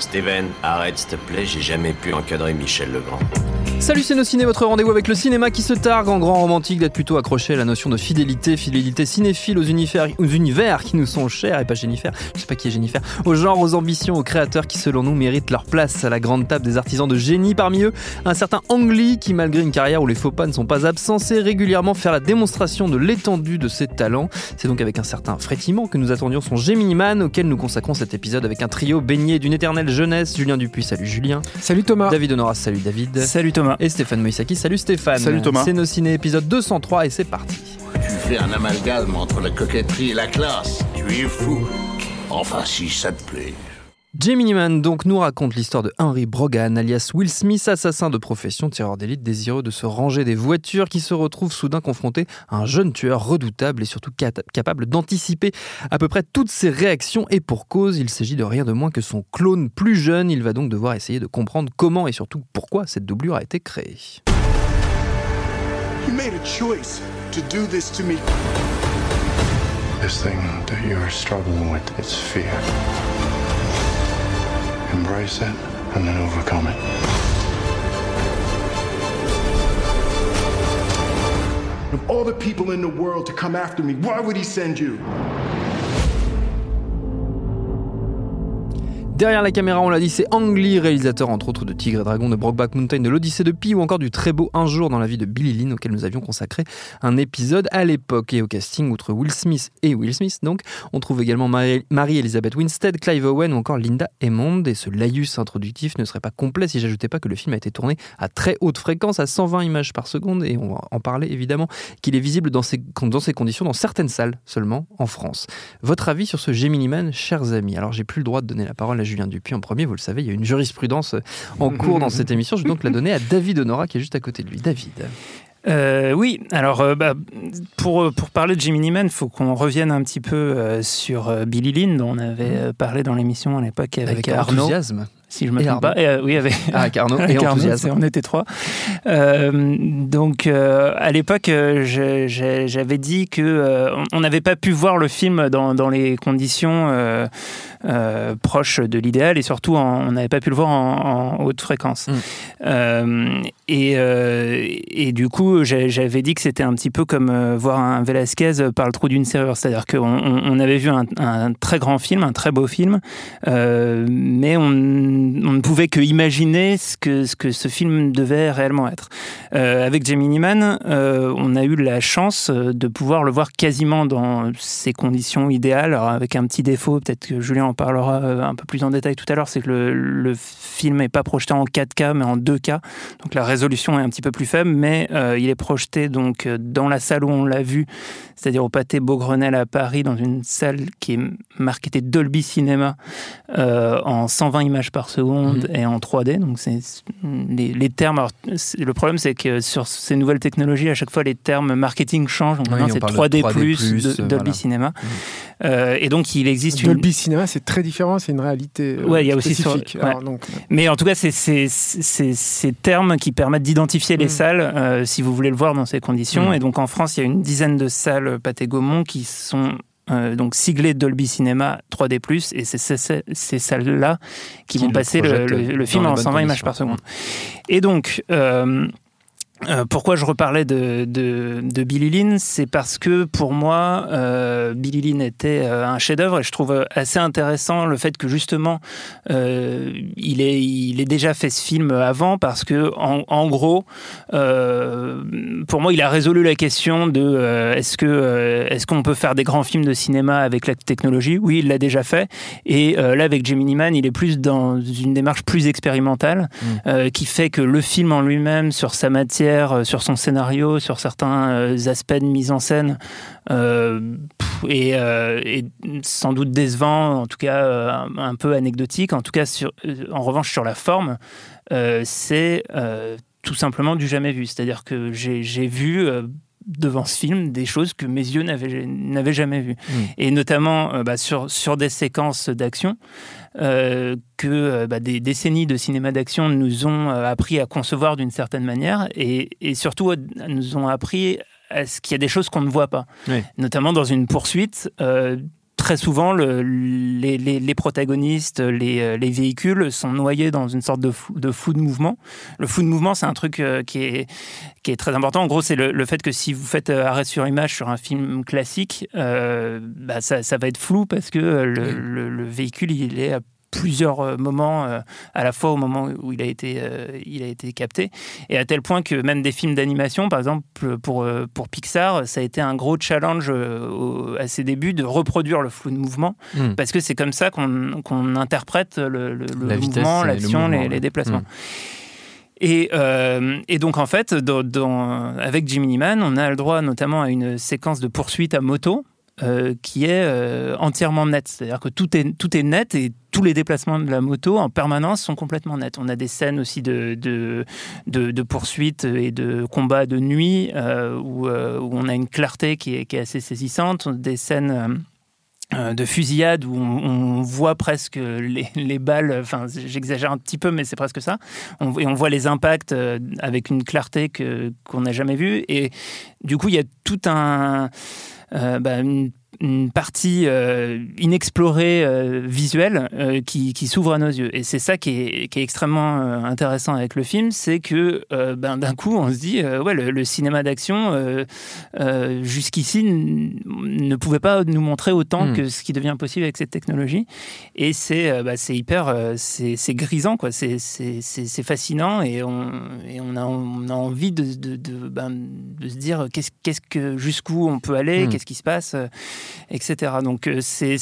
Steven, arrête s'il te plaît, j'ai jamais pu encadrer Michel Legrand. Salut c'est nos ciné, votre rendez-vous avec le cinéma qui se targue en grand romantique d'être plutôt accroché à la notion de fidélité, fidélité cinéphile aux univers, aux univers qui nous sont chers, et pas Jennifer, je sais pas qui est Jennifer, aux genres, aux ambitions, aux créateurs qui selon nous méritent leur place à la grande table des artisans de génie. Parmi eux, un certain Ang Lee qui malgré une carrière où les faux pas ne sont pas absents, sait régulièrement faire la démonstration de l'étendue de ses talents. C'est donc avec un certain frétiment que nous attendions son Gemini Auquel nous consacrons cet épisode avec un trio baigné d'une éternelle jeunesse. Julien Dupuis, salut Julien. Salut Thomas. David Honoras, salut David. Salut Thomas. Et Stéphane Moïsaki, salut Stéphane. Salut Thomas. C'est nos ciné épisode 203 et c'est parti. Tu fais un amalgame entre la coquetterie et la classe? Tu es fou. Enfin, si ça te plaît. Gemini Man donc nous raconte l'histoire de Henry Brogan, alias Will Smith, assassin de profession, tireur d'élite, désireux de se ranger des voitures, qui se retrouve soudain confronté à un jeune tueur redoutable et surtout capable d'anticiper à peu près toutes ses réactions. Et pour cause, il s'agit de rien de moins que son clone plus jeune. Il va donc devoir essayer de comprendre comment et surtout pourquoi cette doublure a été créée. You made a choice to do this to me. This thing that you're struggling with, it's fear. Embrace it and then overcome it. Of all the people in the world to come after me, why would he send you? Derrière la caméra, on l'a dit, c'est Ang Lee, réalisateur entre autres de Tigre et Dragon, de Brokeback Mountain, de l'Odyssée de Pi ou encore du très beau Un jour dans la vie de Billy Lynn auquel nous avions consacré un épisode à l'époque. Et au casting, outre Will Smith et Will Smith, donc, on trouve également Marie-Elizabeth Winstead, Clive Owen ou encore Linda Hammond. Et ce laïus introductif ne serait pas complet si j'ajoutais pas que le film a été tourné à très haute fréquence, à 120 images par seconde. Et on va en parler évidemment, qu'il est visible dans ces, dans ces conditions dans certaines salles seulement en France. Votre avis sur ce Gemini Man, chers amis? Alors j'ai plus le droit de donner la parole à Julien Dupuis en premier, vous le savez, il y a une jurisprudence en cours dans cette émission. Je vais donc la donner à David Honora qui est juste à côté de lui. David. Euh, oui, alors euh, bah, pour, pour parler de Jimmy Man, il faut qu'on revienne un petit peu euh, sur Billy Lynn, dont on avait parlé dans l'émission à l'époque avec, avec Arnaud. enthousiasme si je me trompe pas. Euh, oui, avec, ah, Carnot et Carnot, enthousiasme. on était trois. Euh, donc, euh, à l'époque, j'avais dit que on n'avait pas pu voir le film dans, dans les conditions proches de l'idéal et surtout, en, on n'avait pas pu le voir en, en haute fréquence. Mm. Et, et, du coup, j'avais dit que c'était un petit peu comme voir un Velasquez par le trou d'une serrure, c'est-à-dire qu'on on avait vu un, un, très grand film, un très beau film, mais on on ne pouvait que imaginer ce que, ce film devait réellement être. Euh, avec Gemini Man, euh, on a eu la chance de pouvoir le voir quasiment dans ses conditions idéales, avec un petit défaut, peut-être que Julien en parlera euh, un peu plus en détail tout à l'heure, c'est que le, film n'est pas projeté en 4K mais en 2K, donc la résolution est un petit peu plus faible, mais euh, il est projeté donc dans la salle où on l'a vu, c'est-à-dire au Pâté Beaugrenelle à Paris, dans une salle qui est marketée Dolby Cinéma euh, en 120 images par seconde mmh. et en 3D. Donc c'est les, les, termes. Alors, le problème c'est que sur ces nouvelles technologies, à chaque fois les termes marketing changent. Donc oui, maintenant c'est 3D, 3D, plus, de, Dolby voilà. Cinéma. Mmh. Euh, et donc il existe Dolby une... Cinéma, c'est très différent, c'est une réalité. Euh, ouais, il y a aussi sur... ouais. Alors, donc... Mais en tout cas, c'est ces termes qui permettent d'identifier les mmh. salles euh, si vous voulez le voir dans ces conditions. Et donc en France, il y a une dizaine de salles Pathé Gaumont qui sont euh, donc siglé Dolby Cinéma 3D+, et c'est ces, ces salles-là qui, qui, vont passer le, le, le film en 120 images par seconde. Et donc, euh, euh, pourquoi je reparlais de, de, de Billy Lynn C'est parce que pour moi, euh, Billy Lynn était euh, un chef-d'œuvre et je trouve assez intéressant le fait que justement euh, il, ait, il ait déjà fait ce film avant parce que en, en gros, euh, pour moi, il a résolu la question de euh, est-ce que est-ce qu'on peut faire des grands films de cinéma avec la technologie? Oui, il l'a déjà fait et là avec Gemini Man, il est plus dans une démarche plus expérimentale mmh. qui fait que le film en lui-même sur sa matière sur son scénario, sur certains aspects de mise en scène, euh, et, sans doute décevant, en tout cas un, peu anecdotique. En tout cas, en revanche, sur la forme, euh, c'est euh, tout simplement du jamais vu. C'est-à-dire que j'ai vu devant ce film des choses que mes yeux n'avaient jamais vues. Mmh. Et notamment euh, bah, sur, sur des séquences d'action euh, que bah, des décennies de cinéma d'action nous ont euh, appris à concevoir d'une certaine manière et, et, surtout nous ont appris à ce qu'il y a des choses qu'on ne voit pas. Oui. Notamment dans une poursuite. Euh, très souvent, le, les, les, protagonistes, les, les, véhicules sont noyés dans une sorte de, de flou de mouvement. Le flou de mouvement, c'est un truc qui est, qui est très important. En gros, c'est le, fait que si vous faites arrêt sur image sur un film classique, bah, ça, ça, va être flou parce que le, le véhicule, il est à plusieurs euh, moments euh, à la fois au moment où il a été, euh, il a été capté. Et à tel point que même des films d'animation, par exemple pour, pour Pixar, ça a été un gros challenge à ses débuts de reproduire le flou de mouvement, hmm. parce que c'est comme ça qu'on interprète le, mouvement, l'action, les, déplacements. Hmm. Et, et, donc, en fait, dans, avec Jimmy Man, on a le droit notamment à une séquence de poursuite à moto euh, qui est euh, entièrement net. C'est-à-dire que tout est, tout est net et tous les déplacements de la moto en permanence sont complètement nets. On a des scènes aussi de, de, de, poursuite et de combat de nuit euh, où, où, on a une clarté qui est, assez saisissante. Des scènes de fusillade où on, voit presque les, les balles, enfin j'exagère un petit peu mais c'est presque ça, on, voit les impacts avec une clarté qu'on n'a jamais vue et du coup il y a tout un euh, bah, une partie euh, inexplorée euh, visuelle euh, qui, qui s'ouvre à nos yeux. Et c'est ça qui est, qui est extrêmement intéressant avec le film, c'est que ben, d'un coup on se dit, ouais, le, cinéma d'action jusqu'ici ne pouvait pas nous montrer autant hmm. que ce qui devient possible avec cette technologie. Et c'est bah, hyper, c'est grisant, quoi. C'est fascinant et on, et on, a, on a envie de, de, de, ben, de se dire qu'est-ce que jusqu'où on peut aller, hmm. qu'est-ce qui se passe etc. Donc euh, c'est,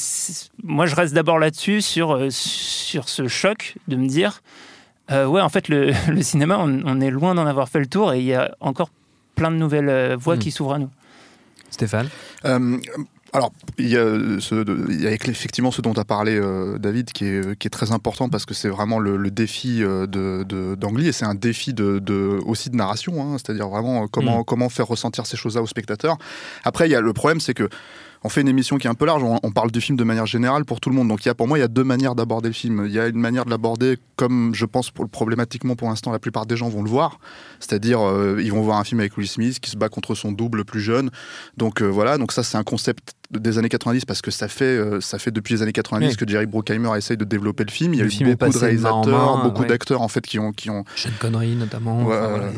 moi je reste d'abord là-dessus sur, euh, sur ce choc de me dire euh, ouais en fait le, cinéma on, est loin d'en avoir fait le tour et il y a encore plein de nouvelles voies hmm. qui s'ouvrent à nous. Stéphane alors, il y, a ce, il y, a effectivement ce dont as parlé, David, qui est, qui est, très important parce que c'est vraiment le, défi de, d'Angly et c'est un défi de, aussi de narration, hein, c'est-à-dire vraiment comment, hmm. comment faire ressentir ces choses-là aux spectateurs. Après, il y a, le problème, c'est que on fait une émission qui est un peu large, on, parle du film de manière générale pour tout le monde. Donc il y a, pour moi, il y a deux manières d'aborder le film. Il y a une manière de l'aborder comme je pense problématiquement pour l'instant la plupart des gens vont le voir, c'est-à-dire euh, ils vont voir un film avec Will Smith qui se bat contre son double plus jeune. Donc euh, voilà, donc ça c'est un concept des années 90 parce que ça fait, euh, ça fait depuis les années 90 que Jerry Bruckheimer essaye de développer le film. Il y a eu beaucoup de réalisateurs, beaucoup d'acteurs en fait qui ont, qui ont. Sean Connery notamment,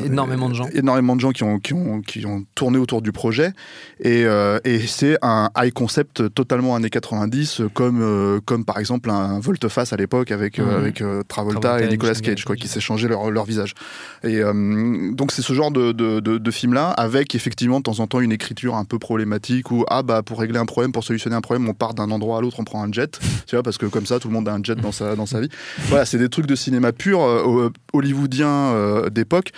énormément de gens. Énormément de gens qui ont, qui ont, qui ont tourné autour du projet et, et c'est un high concept totalement années 90 comme, comme par exemple un volte-face à l'époque avec, mhm. avec Travolta, et Nicolas Cage quoi, qui s'échangeaient leur, leur visage. Et donc c'est ce genre de, de, de, film là avec effectivement de temps en temps une écriture un peu problématique où ah bah pour régler un problème, pour solutionner un problème, on part d'un endroit à l'autre, on prend un jet, tu vois, parce que comme ça, tout le monde a un jet dans sa, dans sa vie. Voilà, c'est des trucs de cinéma pur, euh, hollywoodien euh, d'époque.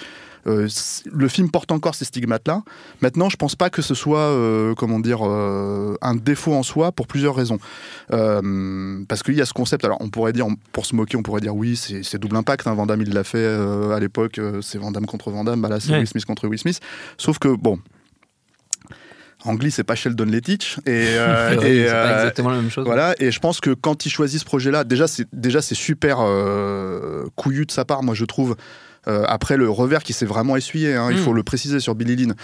Euh, le film porte encore ces stigmates-là. Maintenant, je pense pas que ce soit, comment dire, un défaut en soi pour plusieurs raisons. parce qu'il y a ce concept. Alors, on pourrait dire, pour se moquer, on pourrait dire oui, c'est double impact. Hein, Van il l'a fait à l'époque. c'est Van contre Van Bah là, c'est Will Smith contre Will Smith. Sauf que bon, Angli, c'est pas Sheldon Lettich. Et, euh, et c'est pas euh, exactement la même chose. Voilà, et je pense que quand il choisit ce projet-là, déjà, c'est, déjà, c'est super euh, couillu de sa part, moi, je trouve. après le revers qui s'est vraiment essuyé, hein, il hmm. faut le préciser sur Billy Lynn,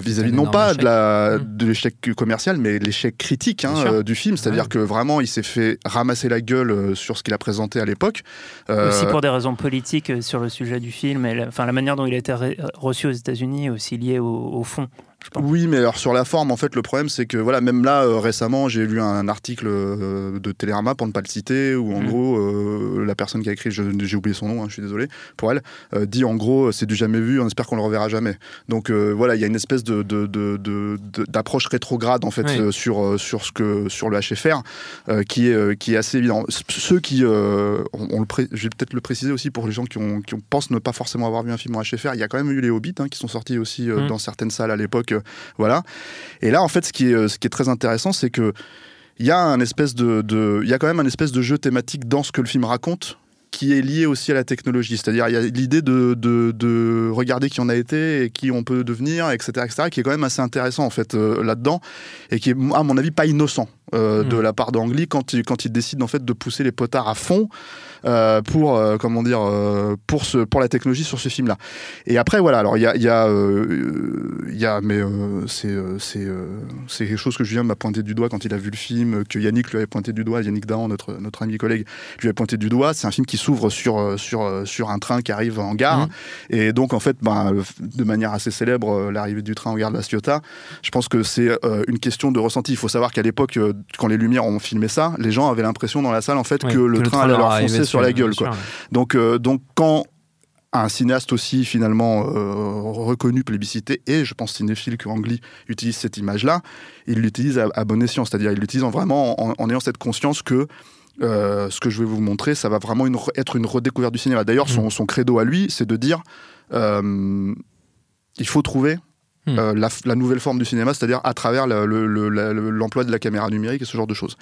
vis-à-vis non pas hmm. de l'échec commercial, mais l'échec critique hein, du film, c'est-à-dire que vraiment il s'est fait ramasser la gueule sur ce qu'il a présenté à l'époque. Aussi pour des raisons politiques sur le sujet du film, et la, enfin, la manière dont il a été reçu aux États-Unis est aussi liée au fond. Oui, mais alors sur la forme, en fait, le problème, c'est que voilà, même là, euh, récemment, j'ai lu un article euh, de Télérama, pour ne pas le citer, où en mm. gros, euh, la personne qui a écrit, j'ai oublié son nom, hein, je suis désolé pour elle, dit en gros, c'est du jamais vu, on espère qu'on le reverra jamais. Donc voilà, il y a une espèce de, d'approche rétrograde en fait sur sur ce que sur le HFR qui est qui est assez évident. Ceux qui, on, le je vais peut-être le préciser aussi pour les gens qui, ont, qui pensent ne pas forcément avoir vu un film en HFR, il y a quand même eu les Hobbits hein, qui sont sortis aussi mm. dans certaines salles à l'époque voilà. Et là, en fait, ce qui est, ce qui est très intéressant, c'est que il y a un espèce de, il y a quand même un espèce de jeu thématique dans ce que le film raconte qui est lié aussi à la technologie. C'est-à-dire, il y a l'idée de, de, regarder qui on a été et qui on peut devenir, etc., etc., qui est quand même assez intéressant, en fait, euh, là-dedans, et qui est, à mon avis, pas innocent. Euh, de Mm. la part d'Angly quand il, quand il décide en fait de pousser les potards à fond euh, pour euh, comment dire pour ce pour la technologie sur ce film là et après voilà alors il y a il y a il y a mais c'est c'est c'est quelque chose que Julien m'a pointé du doigt quand il a vu le film que Yannick lui avait pointé du doigt Yannick Dahan notre notre ami collègue lui avait pointé du doigt c'est un film qui s'ouvre sur sur sur un train qui arrive en gare Mhm. et donc en fait ben, de manière assez célèbre l'arrivée du train en gare de la Ciotat je pense que c'est une question de ressenti il faut savoir qu'à l'époque quand les lumières ont filmé ça les gens avaient l'impression dans la salle en fait que le train allait leur foncer sur la gueule bien quoi. sûr, ouais. Donc, euh, donc quand un cinéaste aussi finalement euh, reconnu, plébiscité, et je pense cinéphile que Ang Lee utilise cette image-là, il l'utilise à, à bon escient, c'est-à-dire il l'utilise en vraiment en, en ayant cette conscience que euh, ce que je vais vous montrer, ça va vraiment une être une redécouverte du cinéma. D'ailleurs, son, son credo à lui, c'est de dire il faut trouver Hmm. euh, la, la nouvelle forme du cinéma, c'est-à-dire à travers l'emploi de la caméra numérique et ce genre de choses.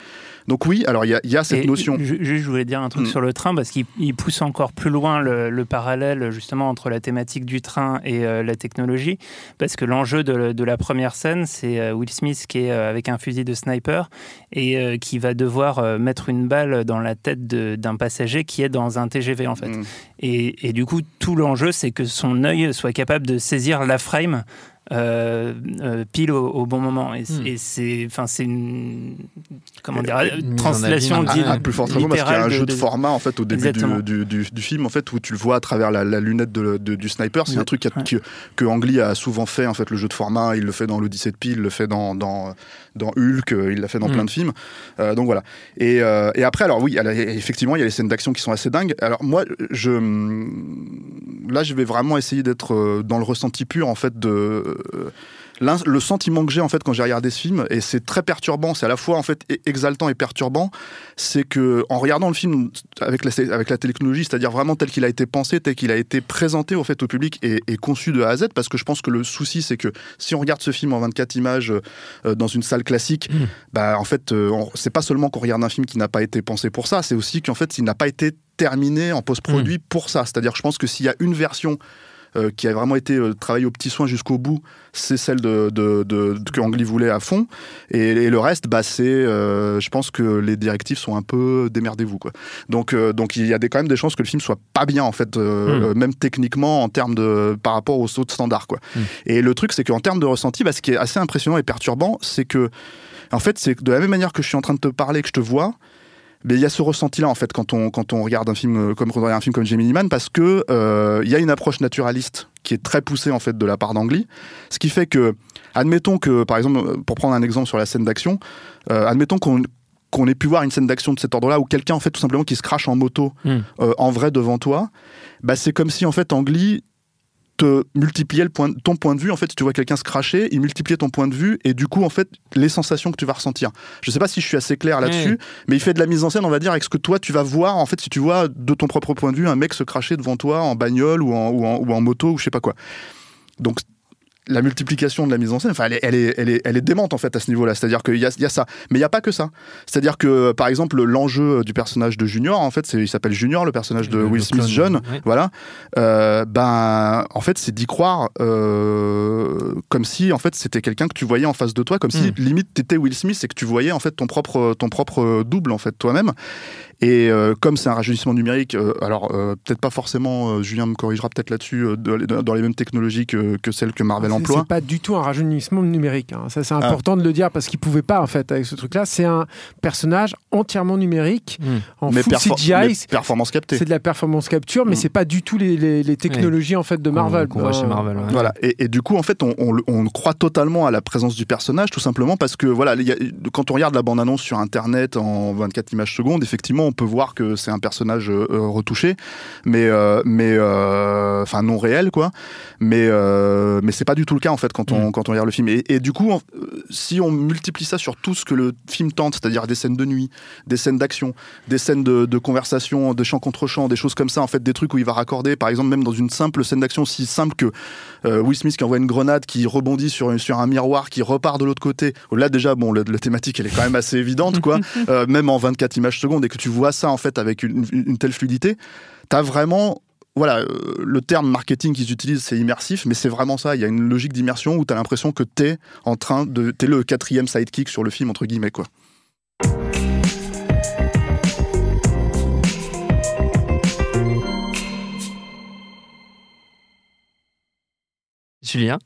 Donc oui, alors il y a, il y a cette Et notion. ju- Juste, je voulais dire un truc Mm. sur le train parce qu'il il pousse encore plus loin le, le parallèle justement entre la thématique du train et euh, la technologie. Parce que l'enjeu de, de la première scène, c'est euh, Will Smith qui est avec un fusil de sniper et qui va devoir mettre une balle dans la tête d'un passager qui est dans un TGV en fait. Mm. Et, et du coup, tout l'enjeu, c'est que son œil soit capable de saisir la frame. Euh, euh, pile au, au bon moment. Et, c'est- Hmm. et c'est enfin c'est une comment dire translation abîme. di- à, à plus forte raison parce qu'il y a un littérale jeu de, de- format en fait au début du, du, du- du film en fait où tu le vois à travers la, la lunette de- de- du sniper. C'est un truc qu'a- que, que Ang Lee a souvent fait en fait le jeu de format. Il le fait dans l'Odyssée de Pi il le fait dans, dans, dans Hulk euh, il l'a fait dans Mm. plein de films. Euh, donc voilà. Et, euh, et après alors oui effectivement il y a les scènes d'action qui sont assez dingues. Alors moi je là je vais vraiment essayer d'être dans le ressenti pur en fait de le sentiment que j'ai en fait quand j'ai regardé ce film et c'est très perturbant c'est à la fois en fait exaltant et perturbant c'est que en regardant le film avec la, avec la technologie c'est-à-dire vraiment tel qu'il a été pensé tel qu'il a été présenté au fait au public et, et conçu de A à Z parce que je pense que le souci c'est que si on regarde ce film en 24 images euh, dans une salle classique Mm. bah en fait euh, c'est pas seulement qu'on regarde un film qui n'a pas été pensé pour ça c'est aussi qu'en fait il n'a pas été terminé en post-produit pour ça c'est-à-dire je pense que s'il y a une version euh, qui a vraiment été euh, travaillée au petit soin jusqu'au bout, c'est celle de, de, de- de- que Ang Lee voulait à fond. Et, et le reste, bah, c'est, euh, je pense que les directives sont un peu démerdez-vous quoi. Donc, euh, donc il y a des, quand même des chances que le film soit pas bien en fait, euh, Mm. euh, même techniquement en termes de par rapport aux autres standards quoi. Mm. Et le truc, c'est qu'en termes de ressenti, bah, ce qui est assez impressionnant et perturbant, c'est que en fait, c'est de la même manière que je suis en train de te parler, que je te vois, mais il y a ce ressenti-là en fait quand on quand on regarde un film euh, comme quand on regarde un film comme Gemini Man parce que euh, il y a une approche naturaliste qui est très poussée en fait de la part d'Angly, ce qui fait que admettons que par exemple euh, pour prendre un exemple sur la scène d'action, euh, admettons qu'on qu'on ait pu voir une scène d'action de cet ordre-là où quelqu'un en fait tout simplement qui se crache en moto Mm. euh, en vrai devant toi, bah c'est comme si en fait Angly te multipliait le point, ton point de vue. En fait, si tu vois quelqu'un se cracher, il multipliait ton point de vue et du coup, en fait, les sensations que tu vas ressentir. Je sais pas si je suis assez clair là-dessus, mais il fait de la mise en scène, on va dire, avec ce que toi tu vas voir. En fait, si tu vois de ton propre point de vue un mec se cracher devant toi en bagnole ou en, ou en, ou en moto ou je sais pas quoi. Donc la multiplication de la mise en scène, enfin, elle est, elle est, elle est, elle est démente en fait à ce niveau-là. C'est-à-dire qu'il y a, y a ça, mais il n'y a pas que ça. C'est-à-dire que par exemple l'enjeu du personnage de Junior, en fait, c'est, il s'appelle Junior, le personnage de Le- Will le Smith clone, jeune, ouais. voilà. Euh, ben, en fait, c'est d'y croire euh, comme si en fait c'était quelqu'un que tu voyais en face de toi, comme si Mm. limite t'étais Will Smith et que tu voyais en fait ton propre, ton propre double en fait toi-même. Et euh, comme c'est un rajeunissement numérique, euh, alors euh, peut-être pas forcément, euh, Julien me corrigera peut-être là-dessus, euh, de- de- dans les mêmes technologies que, que celles que Marvel C'est- emploie. C'est pas du tout un rajeunissement numérique. hein. Ça, c'est important de le dire parce qu'il pouvait pas en fait avec ce truc-là. C'est un personnage entièrement numérique Mm. en mais, full perfor- CGI. mais performance captée. C'est de la performance capture, mais Mm. c'est pas du tout les, les- les technologies en fait de Marvel. qu'on voit chez Marvel, ouais. Voilà. Et, et du coup, en fait, on, on, on croit totalement à la présence du personnage, tout simplement parce que, voilà, il y a- quand on regarde la bande-annonce sur Internet en 24 images secondes, effectivement, on peut voir que c'est un personnage euh, euh, retouché, mais, euh, mais, enfin, non réel, quoi. Mais, mais c'est pas du tout le cas, en fait, quand on, quand on regarde le film. Et, et du coup, si on multiplie ça sur tout ce que le film tente, c'est-à-dire des scènes de nuit, des scènes d'action, des scènes de, de conversation, de chant contre chant, des choses comme ça, en fait, des trucs où il va raccorder, par exemple, même dans une simple scène d'action si simple que euh, Will Smith qui envoie une grenade, qui rebondit sur, sur un miroir, qui repart de l'autre côté. Là, déjà, bon, la thématique, elle est quand même assez évidente, quoi. Euh, même en 24 images secondes, et que tu vois ça en fait avec une, telle fluidité. Tu as vraiment voilà, euh, le terme marketing qu'ils utilisent, c'est immersif, mais c'est vraiment ça. Il y a une logique d'immersion où tu as l'impression que tu es en train de. Tu le quatrième sidekick sur le film, entre guillemets, quoi. Julien?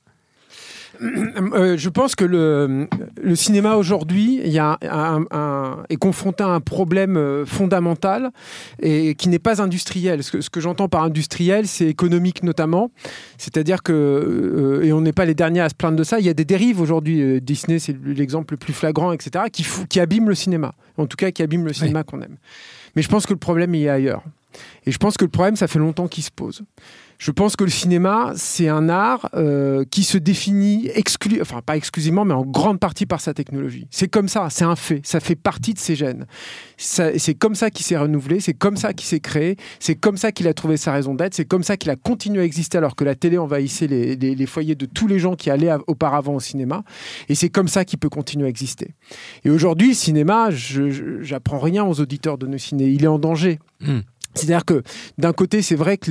Euh, je pense que le, le cinéma aujourd'hui il y a un, un, est confronté à un problème euh, fondamental et qui n'est pas industriel. Ce que, ce que j'entends par industriel, c'est économique notamment. C'est-à-dire que, euh, et on n'est pas les derniers à se plaindre de ça, il y a des dérives aujourd'hui. Disney, c'est l'exemple le plus flagrant, etc., qui, qui abîment le cinéma. En tout cas, qui abîment le cinéma oui. qu'on aime. Mais je pense que le problème il est ailleurs. Et je pense que le problème, ça fait longtemps qu'il se pose. Je pense que le cinéma, c'est un art euh, qui se définit, exclu enfin pas exclusivement, mais en grande partie par sa technologie. C'est comme ça, c'est un fait, ça fait partie de ses gènes. C'est comme ça qu'il s'est renouvelé, c'est comme ça qu'il s'est créé, c'est comme ça qu'il a trouvé sa raison d'être, c'est comme ça qu'il a continué à exister alors que la télé envahissait les, foyers de tous les gens qui allaient auparavant au cinéma. Et c'est comme ça qu'il peut continuer à exister. Et aujourd'hui, le cinéma, j'apprends rien aux auditeurs de nos ciné, il est en danger. Mmh. C'est-à-dire que d'un côté, c'est vrai que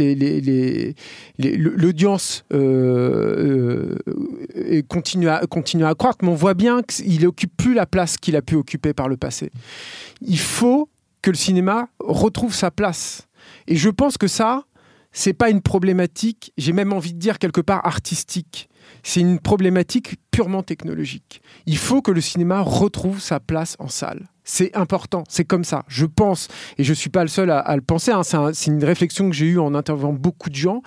l'audience euh, euh, continue, à, continue à croître, mais on voit bien qu'il n'occupe plus la place qu'il a pu occuper par le passé. Il faut que le cinéma retrouve sa place. Et je pense que ça, c'est pas une problématique, j'ai même envie de dire quelque part artistique. C'est une problématique purement technologique. Il faut que le cinéma retrouve sa place en salle. C'est important, c'est comme ça. Je pense, et je ne suis pas le seul à, à le penser, hein, c'est un, une réflexion que j'ai eue en interviewant beaucoup de gens,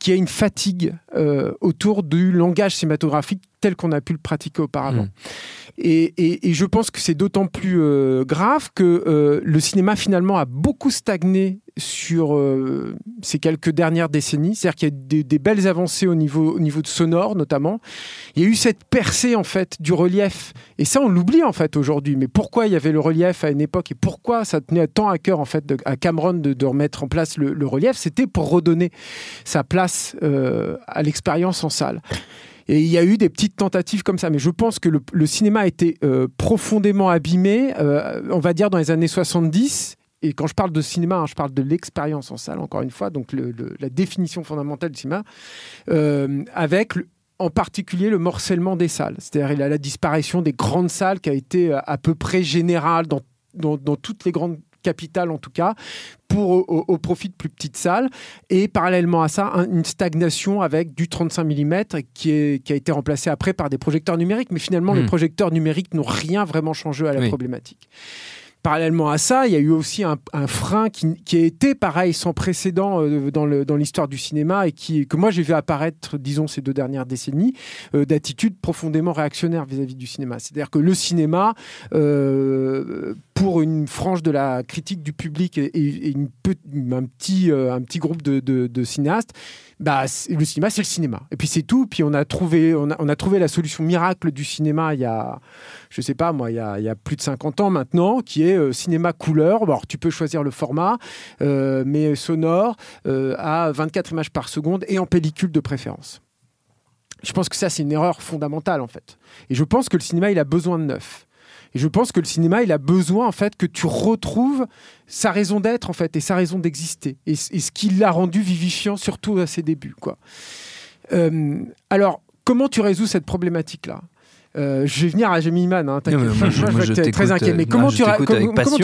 qui a une fatigue euh, autour du langage cinématographique tel qu'on a pu le pratiquer auparavant. Mmh. Et, et, et, je pense que c'est d'autant plus euh, grave que euh, le cinéma finalement a beaucoup stagné sur euh, ces quelques dernières décennies. C'est-à-dire qu'il y a des, des, belles avancées au niveau, au niveau de sonore notamment. Il y a eu cette percée en fait du relief. Et ça, on l'oublie en fait aujourd'hui. Mais pourquoi il y avait le relief à une époque et pourquoi ça tenait tant à cœur en fait de, à Cameron de, de, remettre en place le, le relief? C'était pour redonner sa place à l'expérience en salle. Et il y a eu des petites tentatives comme ça. Mais je pense que le, cinéma a été euh, profondément abîmé, euh, on va dire, dans les années 70. Et quand je parle de cinéma, hein, je parle de l'expérience en salle, encore une fois, donc la définition fondamentale du cinéma, euh, avec en particulier le morcellement des salles. C'est-à-dire il la disparition des grandes salles qui a été à peu près générale dans toutes les grandes capitale en tout cas, pour, au, au, profit de plus petites salles. Et parallèlement à ça, un, une stagnation avec du 35 mm qui, est, qui a été remplacé après par des projecteurs numériques. Mais finalement, mmh. les projecteurs numériques n'ont rien vraiment changé à la oui. problématique parallèlement à ça, il y a eu aussi un, un frein qui, qui, a été pareil sans précédent euh, dans l'histoire dans du cinéma et qui, que moi j'ai vu apparaître, disons, ces deux dernières décennies, euh, d'attitudes profondément réactionnaires vis-à-vis -vis du cinéma. C'est-à-dire que le cinéma, euh, pour une frange de la critique du public et, euh, un petit groupe de, cinéastes, bah, le cinéma, c'est le cinéma. Et puis c'est tout. Puis on a, trouvé, la solution miracle du cinéma il y a, je sais pas moi, il y a, plus de 50 ans maintenant, qui est euh, cinéma couleur. Bon, tu peux choisir le format, euh, mais sonore, à 24 images par seconde et en pellicule de préférence. Je pense que ça, c'est une erreur fondamentale en fait. Et je pense que le cinéma, il a besoin de neuf. Et je pense que le cinéma, il a besoin en fait que tu retrouves sa raison d'être en fait et sa raison d'exister et, ce qui l'a rendu vivifiant surtout à ses débuts quoi. Euh, alors comment tu résous cette problématique là euh, je vais venir à Jamie Man, hein, non, moi, je, moi, je très inquiet. Mais comment non, tu comment, comment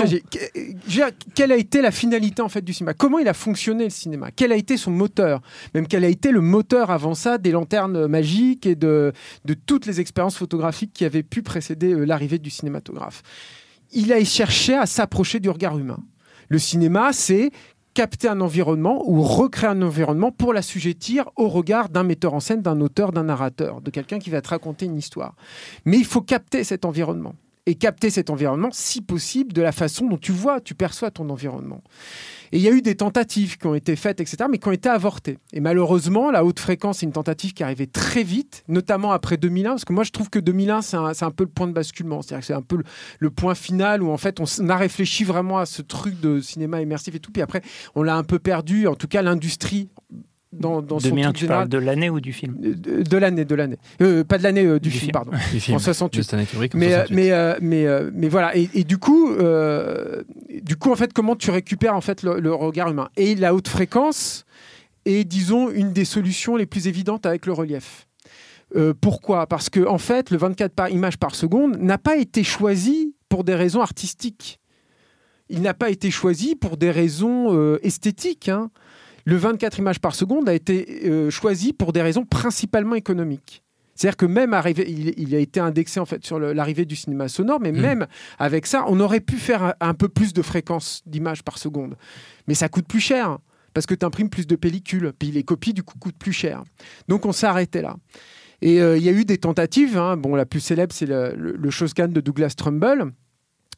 quelle a été la finalité en fait du cinéma? Comment il a fonctionné le cinéma? Quel a été son moteur? Même quel a été le moteur avant ça des lanternes magiques et de, de toutes les expériences photographiques qui avaient pu précéder euh, l'arrivée du cinématographe? Il a cherché à s'approcher du regard humain. Le cinéma, c'est capter un environnement ou recréer un environnement pour l'assujettir au regard d'un metteur en scène, d'un auteur, d'un narrateur, de quelqu'un qui va te raconter une histoire. Mais il faut capter cet environnement. Et capter cet environnement, si possible, de la façon dont tu vois, tu perçois ton environnement. Et il y a eu des tentatives qui ont été faites, etc., mais qui ont été avortées. Et malheureusement, la haute fréquence, c'est une tentative qui est arrivée très vite, notamment après 2001, parce que moi, je trouve que 2001, c'est un, peu le point de basculement. C'est-à-dire que c'est un peu le, le, point final où, en fait, on, on, a réfléchi vraiment à ce truc de cinéma immersif et tout, puis après, on l'a un peu perdu. En tout cas, l'industrie dans, dans 2001, son tu général. parles de l'année ou du film De, de l'année, de l'année. Euh, pas de l'année euh, du, du, film, film, pardon. Du film. En 68. Kubrick, mais, 68. mais, euh, mais, mais, voilà. Et, et du coup, euh, du coup, en fait, comment tu récupères en fait le, le, regard humain? Et la haute fréquence est, disons, une des solutions les plus évidentes avec le relief. Euh, pourquoi? Parce que en fait, le 24 par image par seconde n'a pas été choisi pour des raisons artistiques. Il n'a pas été choisi pour des raisons esthétiques. Hein le 24 images par seconde a été euh, choisi pour des raisons principalement économiques. C'est-à-dire que même arrivé, il, il a été indexé en fait sur l'arrivée du cinéma sonore, mais Mm. même avec ça, on aurait pu faire un, un peu plus de fréquence d'images par seconde. Mais ça coûte plus cher parce que tu imprimes plus de pellicules, puis les copies du coup coûtent plus cher. Donc on s'est arrêté là. Et euh, il y a eu des tentatives. hein. Bon, la plus célèbre, c'est le, le, de Douglas Trumbull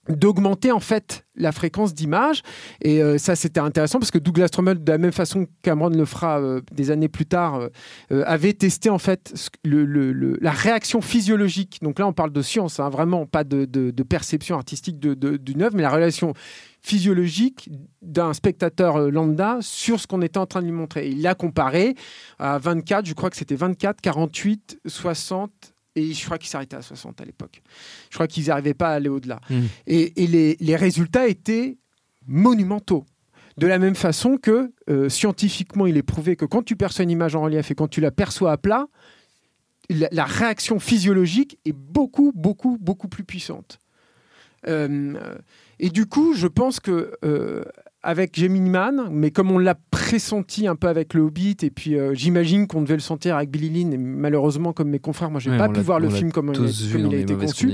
d'augmenter en fait la fréquence d'image et euh, ça c'était intéressant parce que Douglas Trumbull de la même façon que Cameron le fera euh, des années plus tard euh, avait testé en fait la réaction physiologique donc là on parle de science hein, vraiment pas de, de- perception artistique d'une œuvre mais la relation physiologique d'un spectateur lambda sur ce qu'on était en train de lui montrer. Il l'a comparé à 24, je crois que c'était 24, 48, 60, et je crois qu'il s'arrêtait à 60 à l'époque. Je crois qu'ils n'arrivaient pas à aller au-delà. Mm. Et, et les, les résultats étaient monumentaux. De la même façon que euh, scientifiquement, il est prouvé que quand tu perçois une image en relief et quand tu la perçois à plat, la, la réaction physiologique est beaucoup, beaucoup, beaucoup plus puissante. Euh, et du coup, je pense que euh, avec Gemini Man, mais comme on l'a pressenti un peu avec le Hobbit, et puis euh, j'imagine qu'on devait le sentir avec Billy Lynn, et malheureusement, comme mes confrères, moi, j'ai Ouais, pas pu voir le film comme, il a- comme il été conçu.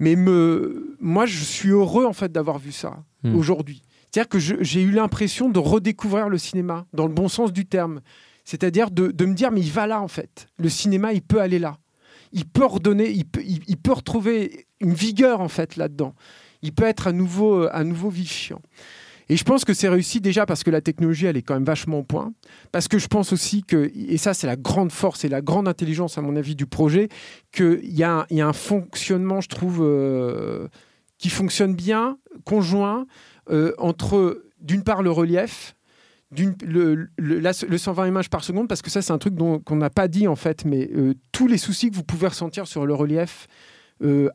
Mais me, moi, je suis heureux en fait d'avoir vu ça Hmm. aujourd'hui. C'est-à-dire que j'ai eu l'impression de redécouvrir le cinéma dans le bon sens du terme. C'est-à-dire de, de me dire, mais il va là en fait. Le cinéma, il peut aller là. Il peut redonner, il peut, il, il peut retrouver une vigueur en fait là-dedans. Il peut être à nouveau, euh, à nouveau vivifiant. Et je pense que c'est réussi déjà parce que la technologie, elle est quand même vachement au point. Parce que je pense aussi que, et ça c'est la grande force et la grande intelligence à mon avis du projet, qu'il y, a un- fonctionnement, je trouve, euh, qui fonctionne bien, conjoint, euh, entre d'une part le relief, le, le, la- le 120 images par seconde, parce que ça c'est un truc qu'on n'a pas dit en fait, mais euh, tous les soucis que vous pouvez ressentir sur le relief,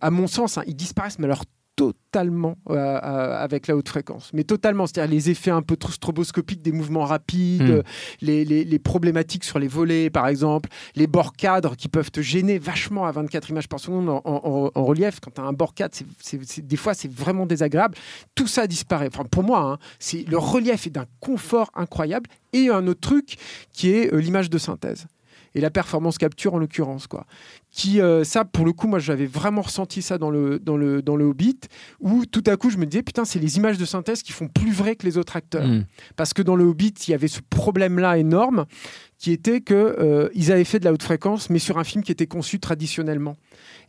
à mon sens, hein, ils disparaissent, mais alors totalement euh, euh, avec la haute fréquence. Mais totalement, c'est-à-dire les effets un peu stroboscopiques des mouvements rapides, Mm. euh, les, les- les problématiques sur les volets par exemple, les bords cadres qui peuvent te gêner vachement à 24 images par seconde en, en- en relief. Quand tu as un bord cadre, c'est- des fois c'est vraiment désagréable. Tout ça disparaît. Enfin, pour moi, hein, c'est le relief est d'un confort incroyable. Et un autre truc qui est euh, l'image de synthèse et la performance capture en l'occurrence quoi qui euh, ça pour le coup moi j'avais vraiment ressenti ça dans le dans le dans le Hobbit où tout à coup je me disais putain c'est les images de synthèse qui font plus vrai que les autres acteurs Mm. parce que dans le Hobbit il y avait ce problème là énorme qui était que euh, avaient fait de la haute fréquence mais sur un film qui était conçu traditionnellement.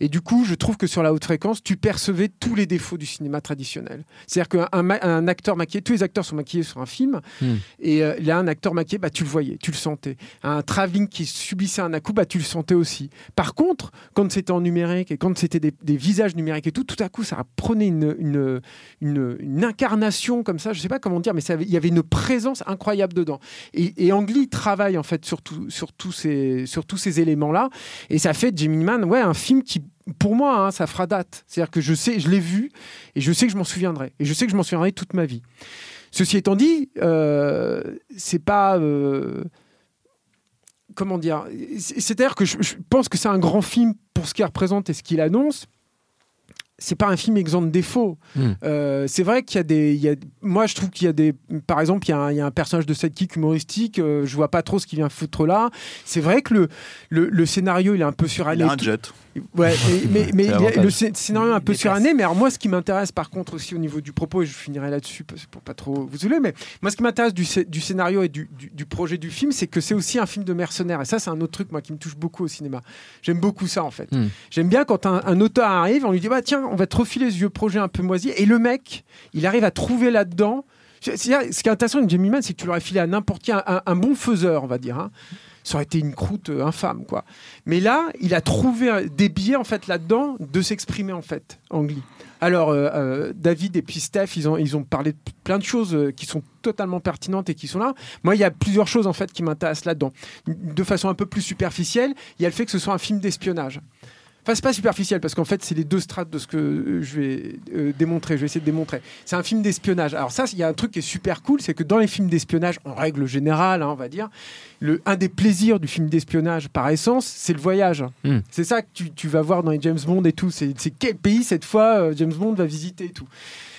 Et du coup je trouve que sur la haute fréquence tu percevais tous les défauts du cinéma traditionnel. C'est à dire qu'un acteur maquillé tous les acteurs sont maquillés sur un film Mm. et euh, là un acteur maquillé bah tu le voyais tu le sentais. Un travelling qui subissait un à-coup bah tu le sentais aussi. Par contre quand c'était en numérique et quand c'était des, des visages numériques et tout tout à coup ça prenait une, une, une, une incarnation comme ça je sais pas comment dire mais il y avait une présence incroyable dedans. Et, et Ang Lee travaille en fait sur, tout- sur, tous ces, sur tous ces éléments là et ça fait Gemini Man ouais un film qui pour moi hein, ça fera date c'est à dire que je sais je l'ai vu et je sais que je m'en souviendrai et je sais que je m'en souviendrai toute ma vie Ceci étant dit, euh, c'est pas. euh, comment dire c'est- C'est-à-dire que je pense que c'est un grand film pour ce qu'il représente et ce qu'il annonce. C'est pas un film exempt de défauts. Mm. Euh, c'est vrai qu'il y a des. il y a- moi, je trouve qu'il y a des. Par exemple, il y a un, il y a un personnage de sidekick humoristique. euh, je vois pas trop ce qu'il vient foutre là. C'est vrai que le, le, le scénario, il est un peu Il suranné. a un jet. Ouais, et- mais, mais il y a- le scé- scénario est un peu suranné. Mais alors, moi, ce qui m'intéresse, par contre, aussi au niveau du propos, et je finirai là-dessus parce- pour pas trop vous saouler, mais moi, ce qui m'intéresse du, scé- du scénario et du, du- du projet du film, c'est que c'est aussi un film de mercenaires. Et ça, c'est un autre truc, moi, qui me touche beaucoup au cinéma. J'aime beaucoup ça, en fait. Hmm. J'aime bien quand un, un auteur arrive, on lui dit, bah, tiens, on va te refiler ce vieux projet un peu moisi. Et le mec, il arrive à trouver là-dedans. Ce qui est intéressant avec Jamie Man, c'est que tu l'aurais filé à n'importe qui, un, bon faiseur, on va dire. hein. Ça aurait été une croûte euh, infâme, quoi. Mais là, il a trouvé des billets en fait là-dedans de s'exprimer en fait, Angli. Alors euh, euh, David et puis Steph, ils ont ils ont parlé de plein de choses qui sont totalement pertinentes et qui sont là. Moi, il y a plusieurs choses en fait qui m'intéressent là-dedans. De façon un peu plus superficielle, il y a le fait que ce soit un film d'espionnage. Enfin, c'est pas superficiel parce qu'en fait, c'est les deux strates de ce que euh, je vais euh, démontrer. Je vais essayer de démontrer. C'est un film d'espionnage. Alors ça, il y a un truc qui est super cool, c'est que dans les films d'espionnage, en règle générale, hein, on va dire, le, un des plaisirs du film d'espionnage par essence, c'est le voyage. Mm. C'est ça que tu, tu vas voir dans les James Bond et tout. C'est c'est quel pays cette fois euh, James Bond va visiter et tout.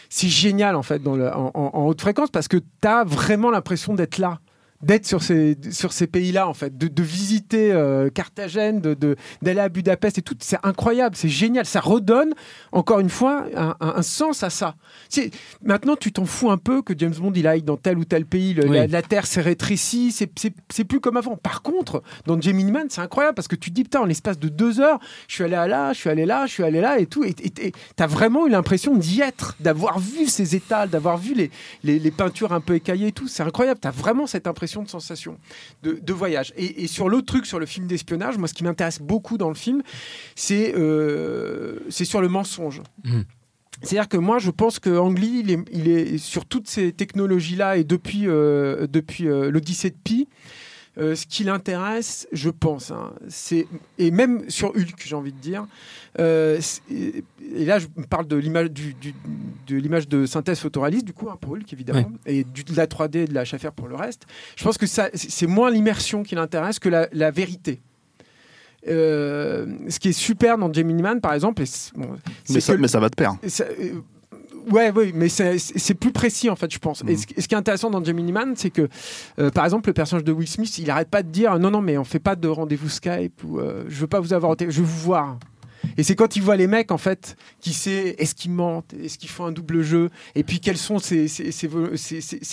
C'est génial en fait dans le- en, en- en haute fréquence parce que tu as vraiment l'impression d'être là. D'être sur ces, sur ces pays-là, en fait, de, de visiter euh, Carthagène, d'aller de, d'aller à Budapest et tout. C'est incroyable, c'est génial. Ça redonne, encore une fois, un, un- un sens à ça. C'est- Maintenant, tu t'en fous un peu que James Bond il aille dans tel ou tel pays. Le- Oui. la, la Terre s'est rétrécie, c'est- c'est c'est plus comme avant. Par contre, dans Gemini Man, c'est incroyable parce que tu te dis, putain, en l'espace de deux heures, je suis allé à là, je suis allé là, je suis allé là et tout. Et tu as vraiment eu l'impression d'y être, d'avoir vu ces étals, d'avoir vu les, les, les peintures un peu écaillées et tout. C'est incroyable. Tu as vraiment cette impression de sensation, de, de voyage. Et, et sur l'autre truc, sur le film d'espionnage, moi, ce qui m'intéresse beaucoup dans le film, c'est euh, sur le mensonge. Mhm. C'est-à-dire que moi, je pense que Ang Lee, il est, il est sur toutes ces technologies-là et depuis, euh, depuis euh, l'Odyssée de Pi, euh, ce qui l'intéresse, je pense, hein, c'est et même sur Hulk, j'ai envie de dire. euh, et, et là, je parle de l'image du, du- de l'image de synthèse photoréaliste, du coup, hein, pour Hulk évidemment, et du, de la 3D et de la HFR pour le reste. Je pense que ça, c'est moins l'immersion qui l'intéresse que la, la vérité. Euh, ce qui est super dans Gemini Man, par exemple, et c'est- bon, Mais ça, que- mais ça va de pair. et ça, euh, Ouais, oui, mais c'est plus précis en fait, je pense. Et ce, ce qui est intéressant dans Gemini Man, c'est que, euh, par exemple, le personnage de Will Smith, il arrête pas de dire non, non, mais on fait pas de rendez-vous Skype ou euh, je veux pas vous avoir, au téléphone, je veux vous voir. Et c'est quand il voit les mecs en fait qui sait est-ce qu'ils mentent, est-ce qu'ils font un double jeu, et puis quelles sont ses,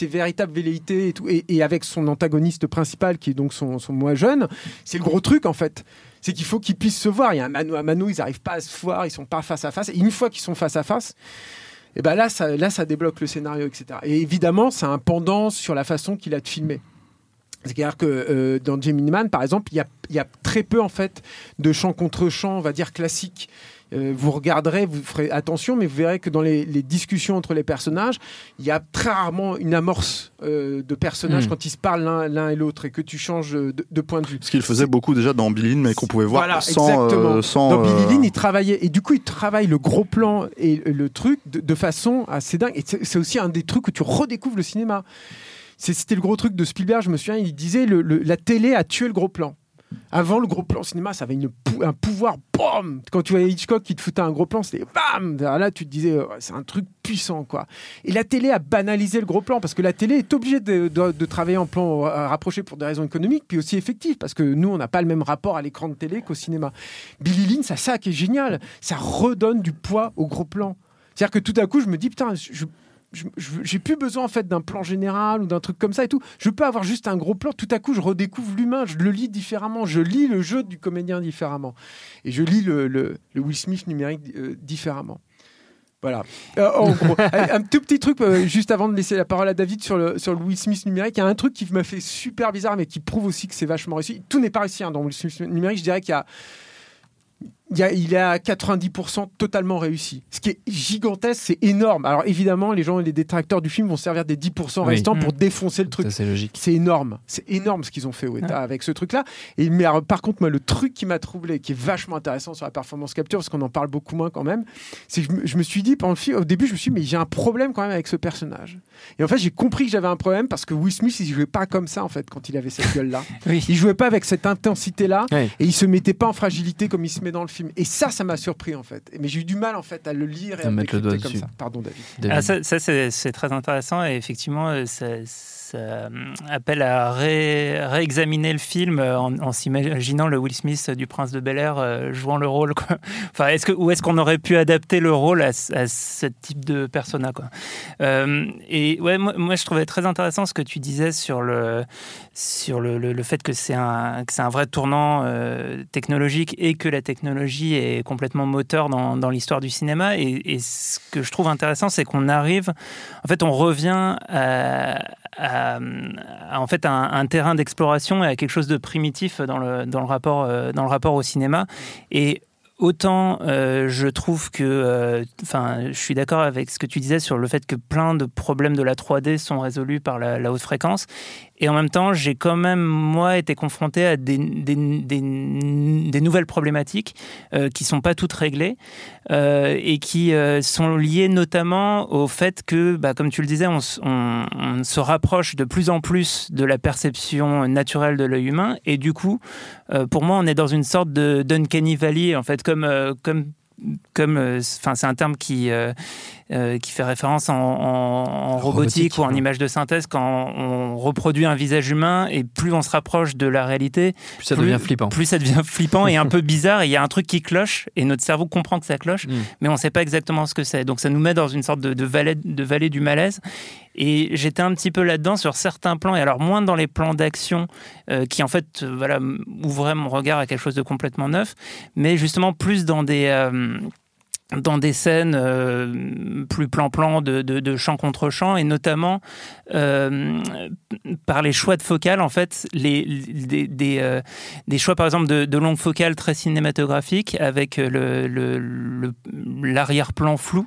véritables velléités et tout. Et, et avec son antagoniste principal qui est donc son, son moi jeune, c'est le gros truc en fait. C'est qu'il faut qu'ils puissent se voir. Il y a un mano à mano, ils n'arrivent pas à se voir, ils sont pas face à face. Et une fois qu'ils sont face à face, et ben là, ça, là, ça débloque le scénario, etc. Et évidemment, a un pendant sur la façon qu'il a de filmer. C'est-à-dire que euh, dans Gemini Man, par exemple, il y y a très peu en fait de chant contre chant, on va dire classique. Euh, vous regarderez, vous ferez attention, mais vous verrez que dans les, les discussions entre les personnages, il y a très rarement une amorce euh, de personnages Mm. quand ils se parlent l'un et l'autre et que tu changes de, de point de vue. Ce qu'il faisait beaucoup déjà dans Billy Lynn, mais qu'on pouvait voir Voilà, sans. exactement. euh, sans Dans Billy euh, Lynn, il travaillait. Et du coup, il travaille le gros plan et le truc de, de façon assez dingue. Et c'est aussi un des trucs où tu redécouvres le cinéma. C'était le gros truc de Spielberg, je me souviens, il disait le- le- la télé a tué le gros plan. Avant, le gros plan cinéma, ça avait une pou- un pouvoir, BAM Quand tu voyais Hitchcock qui te foutait un gros plan, c'était BAM Là, tu te disais, euh, c'est un truc puissant, quoi. Et la télé a banalisé le gros plan, parce que la télé est obligée de, de- de travailler en plan euh, rapproché pour des raisons économiques, puis aussi effectives, parce que nous, on n'a pas le même rapport à l'écran de télé qu'au cinéma. Billy Lynn, c'est ça qui est génial. Ça redonne du poids au gros plan. C'est-à-dire que tout à coup, je me dis, putain, je- j'ai plus besoin en fait d'un plan général ou d'un truc comme ça et tout. Je peux avoir juste un gros plan. Tout à coup, je redécouvre l'humain. Je le lis différemment. Je lis le jeu du comédien différemment. Et je lis le, le- Will Smith numérique euh, différemment. Voilà. Euh, Allez, un tout petit truc euh, juste avant de laisser la parole à David sur le, sur le Will Smith numérique. Il y a un truc qui m'a fait super bizarre, mais qui prouve aussi que c'est vachement réussi. Tout n'est pas réussi hein, dans Will Smith numérique. Je dirais qu'il y a il, y a- il est à 90% totalement réussi. Ce qui est gigantesque, c'est énorme. Alors évidemment, les gens, les détracteurs du film vont servir des 10% Oui. restants pour Mm. défoncer le truc. C'est logique. C'est énorme. C'est énorme ce qu'ils ont fait avec ce truc-là. Et mais alors, par contre, moi, le truc qui m'a troublé, qui est vachement intéressant sur la performance capture, parce qu'on en parle beaucoup moins quand même, c'est que je me, je me suis dit pendant le film, au début, je me suis dit, mais j'ai un problème quand même avec ce personnage. Et en fait, j'ai compris que j'avais un problème parce que Will Smith, il jouait pas comme ça en fait quand il avait cette gueule-là. Oui. Il jouait pas avec cette intensité-là Ouais. et il se mettait pas en fragilité comme il se met dans le film. Et ça, ça m'a surpris en fait. Mais j'ai eu du mal en fait à le lire et À à, le mettre le doigt comme dessus. ça. Pardon, David. David. Ah, ça, ça, c'est c'est très intéressant et effectivement, euh, ça, ça, euh, appelle à ré- réexaminer le film euh, en, s'imaginant le Will Smith du Prince de Bel Air euh, jouant le rôle. Quoi. Enfin, est-ce ou est-ce qu'on aurait pu adapter le rôle à, ce- type de persona Et ouais, moi, je trouvais très intéressant ce que tu disais sur le, sur le, fait que c'est un, que c'est un vrai tournant technologique et que la technologie est complètement moteur dans, l'histoire du cinéma. Et, ce que je trouve intéressant, c'est qu'on arrive, en fait, on revient à- à, en fait, un, terrain d'exploration et à quelque chose de primitif dans le, dans le, rapport, euh, dans le rapport au cinéma. Et Autant euh, je trouve que, euh, enfin, je suis d'accord avec ce que tu disais sur le fait que plein de problèmes de la 3D sont résolus par la haute fréquence, et en même temps, j'ai quand même moi été confronté à des, nouvelles problématiques euh, qui sont pas toutes réglées euh, et qui euh, sont liées notamment au fait que, bah, comme tu le disais, on, se rapproche de plus en plus de la perception naturelle de l'œil humain, et du coup, pour moi, on est dans une sorte de d'uncanny valley, en fait, comme, comme, comme, enfin, c'est un terme qui, euh, qui fait référence en, en- en robotique, Robotique, ou en ouais. image de synthèse quand on reproduit un visage humain et plus on se rapproche de la réalité, Plus ça plus- devient flippant. plus ça devient flippant et un peu bizarre. Il y a un truc qui cloche et notre cerveau comprend que ça cloche, Mm. mais on ne sait pas exactement ce que c'est. Donc ça nous met dans une sorte de, de, vallée, de vallée du malaise. Et j'étais un petit peu là-dedans sur certains plans, et alors moins dans les plans d'action euh, qui en fait euh, voilà, ouvraient mon regard à quelque chose de complètement neuf, mais justement plus dans des... dans des scènes euh, plus plan-plan de, de, champ contre champ et notamment euh, par les choix de focale en fait les, des, euh, choix par exemple de, de longues focales très cinématographiques avec l'arrière-plan flou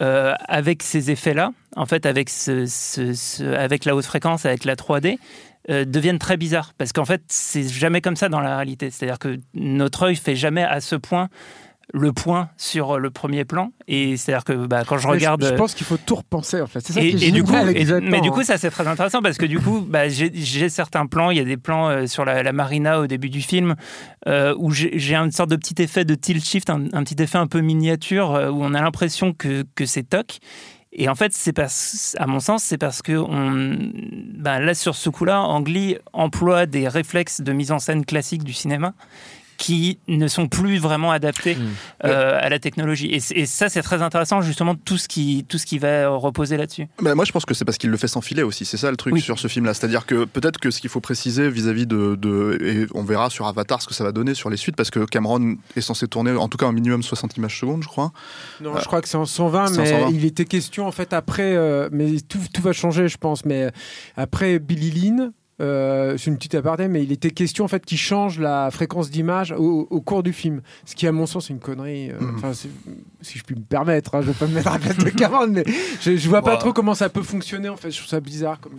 avec ces effets-là, en fait, avec, avec la haute fréquence, avec la 3D, euh, deviennent très bizarres. Parce qu'en fait, c'est jamais comme ça dans la réalité. C'est-à-dire que notre œil fait jamais à ce point le point sur le premier plan. Et c'est-à-dire que bah, quand je Mais regarde. Je, je pense qu'il faut tout repenser en fait. C'est ça Et, qui est et du coup, génial, et- mais du coup, ça c'est très intéressant parce que du coup, bah, j'ai certains plans. Il y a des plans euh, sur la, la marina au début du film euh, où j'ai une sorte de petit effet de tilt shift, un, un petit effet un peu miniature euh, où on a l'impression que, que c'est toc. Et en fait, c'est parce, à mon sens, c'est parce que on, bah, là sur ce coup-là, Ang Lee emploie des réflexes de mise en scène classique du cinéma qui ne sont plus vraiment adaptés Mm. euh, à la technologie. Et, ça, c'est très intéressant, justement, tout ce qui, tout ce qui va reposer là-dessus. Bah, moi, je pense que c'est parce qu'il le fait sans filet aussi. C'est ça le truc Oui. sur ce film-là. C'est-à-dire que peut-être que ce qu'il faut préciser vis-à-vis de, de- Et on verra sur Avatar ce que ça va donner sur les suites, parce que Cameron est censé tourner en tout cas un minimum 60 images secondes, je crois. Non, je crois que c'est en 120, C'est en mais 120. il était question en fait après, euh, mais tout, tout va changer, je pense. Mais euh, après Billy Lynn, euh, c'est une petite aparté, mais il était question en fait qu'il change la fréquence d'image au, au cours du film, ce qui à mon sens est une connerie. euh. Enfin, c'est- si je puis me permettre, hein, je vais pas me mettre à la place de Cameron, mais je, je vois pas trop comment ça peut fonctionner. En fait, je trouve ça bizarre. Comme...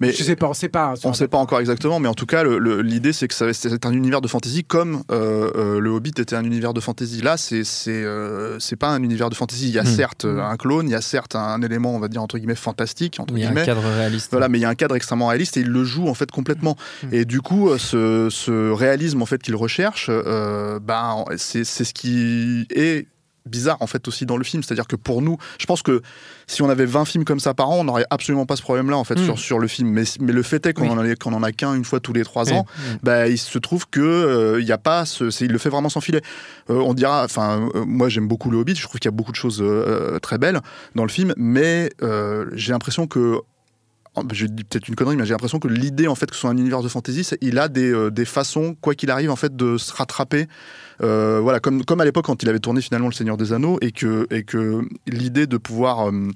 Mais je sais pas, on sait pas. hein, On ne sait pas encore exactement, mais en tout cas, l'idée c'est que c'est un univers de fantasy comme euh, euh, le Hobbit était un univers de fantasy. Là, c'est c'est euh, c'est pas un univers de fantasy. Il y a Mm. certes euh, un clone, il y a certes un élément, on va dire entre guillemets fantastique entre Il y a un cadre réaliste. Voilà, mais il y a un cadre extrêmement réaliste et il le joue en fait complètement. Et du coup, euh, ce, ce réalisme en fait qu'il recherche, euh, ben c'est ce qui est bizarre en fait aussi dans le film. C'est-à-dire que pour nous, je pense que si on avait 20 films comme ça par an, on n'aurait absolument pas ce problème-là en fait Mm. sur, sur le film. Mais, mais le fait est qu'on Oui. en, a- qu'on en a qu'un une fois tous les trois ans, bah, il se trouve que euh, il y a pas ce, il le fait vraiment sans filet. Euh, on dira, enfin, euh, moi j'aime beaucoup le Hobbit, je trouve qu'il y a beaucoup de choses très belles dans le film, mais j'ai l'impression que je dis peut-être une connerie, mais j'ai l'impression que l'idée en fait que ce soit un univers de fantasy, il a des, euh, des façons, quoi qu'il arrive, en fait, de se rattraper. Euh, voilà, comme, comme à l'époque quand il avait tourné finalement Le Seigneur des Anneaux, et que, et que l'idée de pouvoir, euh,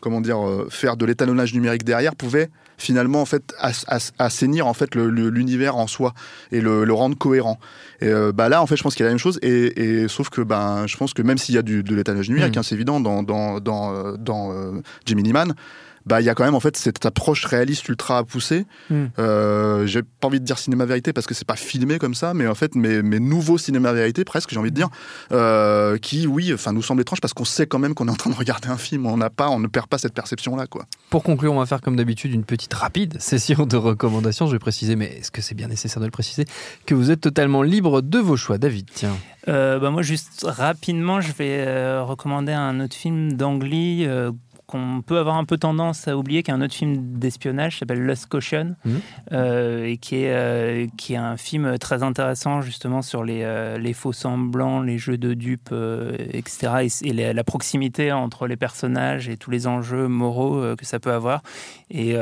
comment dire, faire de l'étalonnage numérique derrière pouvait finalement en fait as- as- assainir en fait l'univers en soi et le, le rendre cohérent. Et euh, bah là en fait je pense qu'il y a la même chose et, et sauf que ben je pense que même s'il y a du, de l'étalonnage numérique, Mm. hein, c'est évident dans dans dans, dans euh, Gemini Man, bah il y a quand même en fait cette approche réaliste ultra poussée. Mm. Euh, j'ai pas envie de dire cinéma vérité parce que c'est pas filmé comme ça, mais en fait mes, mes nouveaux cinéma vérité presque j'ai envie de dire euh, qui oui enfin nous semble étrange parce qu'on sait quand même qu'on est en train de regarder un film, on n'a pas on ne perd pas cette perception là quoi. Pour conclure, on va faire comme d'habitude une petite rapide session de recommandations. Je vais préciser, mais est-ce que c'est bien nécessaire de le préciser, que vous êtes totalement libre de vos choix. David, tiens. Euh, bah, moi, juste rapidement, je vais euh, recommander un autre film d'Angly euh, qu'on peut avoir un peu tendance à oublier, qui est un autre film d'espionnage, s'appelle Lost Caution, Mhm. euh, et qui est, euh, qui est un film très intéressant justement sur les, euh, les faux semblants, les jeux de dupes, etc., et, la, la proximité entre les personnages et tous les enjeux moraux que ça peut avoir. Et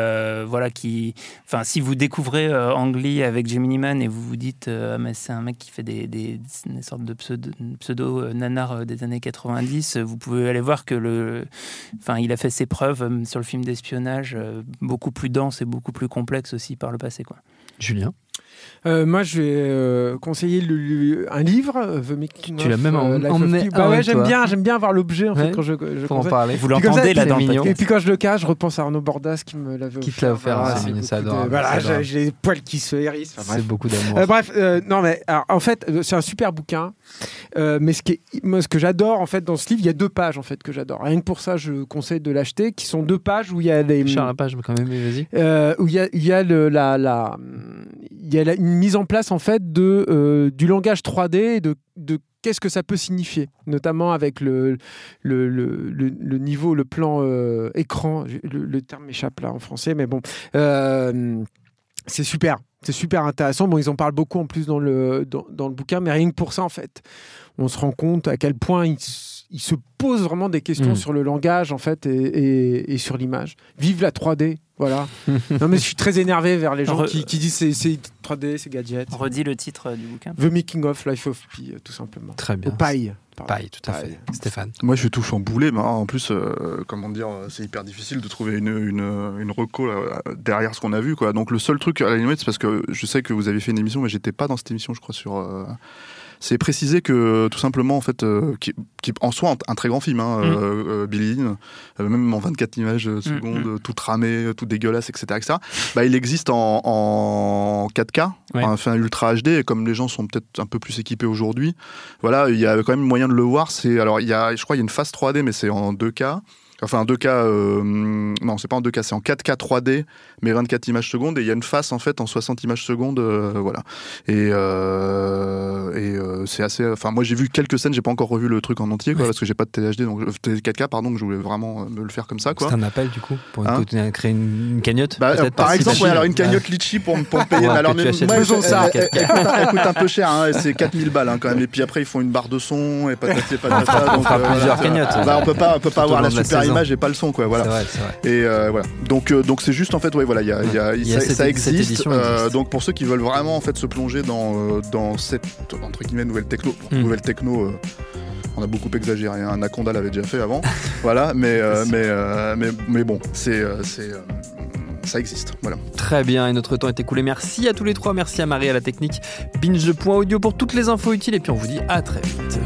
voilà, qui, enfin, si vous découvrez Ang Lee avec Gemini Man et vous vous dites, Ah, mais c'est un mec qui fait des, des, des sortes de pseudo, pseudo nanars des années 90, euh, vous pouvez aller voir que le, enfin, il a fait ses preuves euh, sur le film d'espionnage, euh, beaucoup plus dense et beaucoup plus complexe aussi par le passé, quoi. Julien? Euh, moi, je vais euh, conseiller le- le- un livre, euh, The Making Tu l'as même euh, emmené. Bah ouais, j'aime bien, j'aime bien avoir l'objet en fait Ouais. quand je, je Pour en parler. Vous ça, l'entendez là dans le. Et puis quand je le cache, je repense à Arnaud Bordas qui me l'avait Qui te l'a offert, Voilà, c'est de- adorable, Voilà, j'ai les poils qui se hérissent. Enfin. C'est beaucoup d'amour. Bref, non mais alors, en fait, c'est un super bouquin. Mais ce, qui est, moi, ce que j'adore en fait dans ce livre, il y a deux pages en fait que j'adore. Rien que pour ça, je conseille de l'acheter. Qui sont deux pages où il y a des Charles Lapage, mais quand même, mais vas-y. où il y a, il y a le, la, la, il y a la- une mise en place en fait de, euh, du langage 3D et de, de qu'est-ce que ça peut signifier, notamment avec le, le, le, le- le niveau, le plan euh, écran. Le, terme m'échappe là en français, mais bon. Euh, c'est super. C'est super intéressant. Bon, ils en parlent beaucoup en plus dans le, dans, dans le bouquin, mais rien que pour ça, en fait, on se rend compte à quel point ils, se posent vraiment des questions Mm. sur le langage, en fait, et, et- et sur l'image. Vive la 3D, voilà. non, mais je suis très énervé vers les gens Re- qui, qui disent c'est, c'est 3D, c'est gadget. Redis le titre euh, du bouquin. The Making of Life of Pi, euh, tout simplement. Très bien. Au paille. Paille, tout à Paille. fait. Stéphane. Moi, je suis tout chamboulé. Mais en plus, euh, comment dire, c'est hyper difficile de trouver une, une, une reco derrière ce qu'on a vu. Quoi. Donc, le seul truc, à la limite, c'est parce que je sais que vous avez fait une émission, mais j'étais pas dans cette émission, je crois, sur. euh, c'est préciser que tout simplement, en fait, euh, qui, qui en soi un, un très grand film, hein, Mm. euh, euh, Billy Lynn, euh, même en 24 images euh, secondes, mm. tout ramé, tout dégueulasse, etc., etc. Bah, il existe en, en 4K, Ouais. enfin ultra HD, et comme les gens sont peut-être un peu plus équipés aujourd'hui, voilà, il y a quand même moyen de le voir. C'est alors il y a, je crois, il y a une phase 3D, mais c'est en 2K. Enfin, en 2K, euh, non, c'est pas en 2K, c'est en 4K 3D, mais 24 images secondes, et il y a une face en fait en 60 images secondes, euh, voilà. Et, euh, et euh, c'est assez. Enfin, moi j'ai vu quelques scènes, j'ai pas encore revu le truc en entier, quoi, parce que j'ai pas de THD, donc euh, 4K, pardon, donc je voulais vraiment euh, me le faire comme ça, quoi. C'est un appel du coup pour Hein créer une, une cagnotte Bah, euh, par exemple, ouais, alors une cagnotte litchi pour, pour me payer. Ouais, mais alors, que mais- moi, ça. elle, elle coûte, un- elle coûte un peu cher, hein, c'est 4000 balles hein, quand même. Et puis après, ils font une barre de son et patati et patata. On donc, euh, plusieurs cagnottes. Bah, on peut pas, on peut pas avoir la super saison. image et pas le son, quoi. Voilà. Vrai, vrai. Et euh, voilà. Donc, euh, donc c'est juste en fait, ouais, voilà, il y a, y a- Il y a ça, cette- ça cette existe. édition euh, existe. donc pour ceux qui veulent vraiment en fait se plonger dans dans cette entre guillemets nouvelle techno, Bon, Mm. nouvelle techno. on a beaucoup exagéré, hein. Anaconda l'avait déjà fait avant, voilà, mais, euh, mais, euh, mais, mais bon, c'est, c'est, euh, ça existe, voilà. Très bien, et notre temps est écoulé. Merci à tous les trois, merci à Marie à la technique, binge.audio pour toutes les infos utiles, et puis on vous dit à très vite.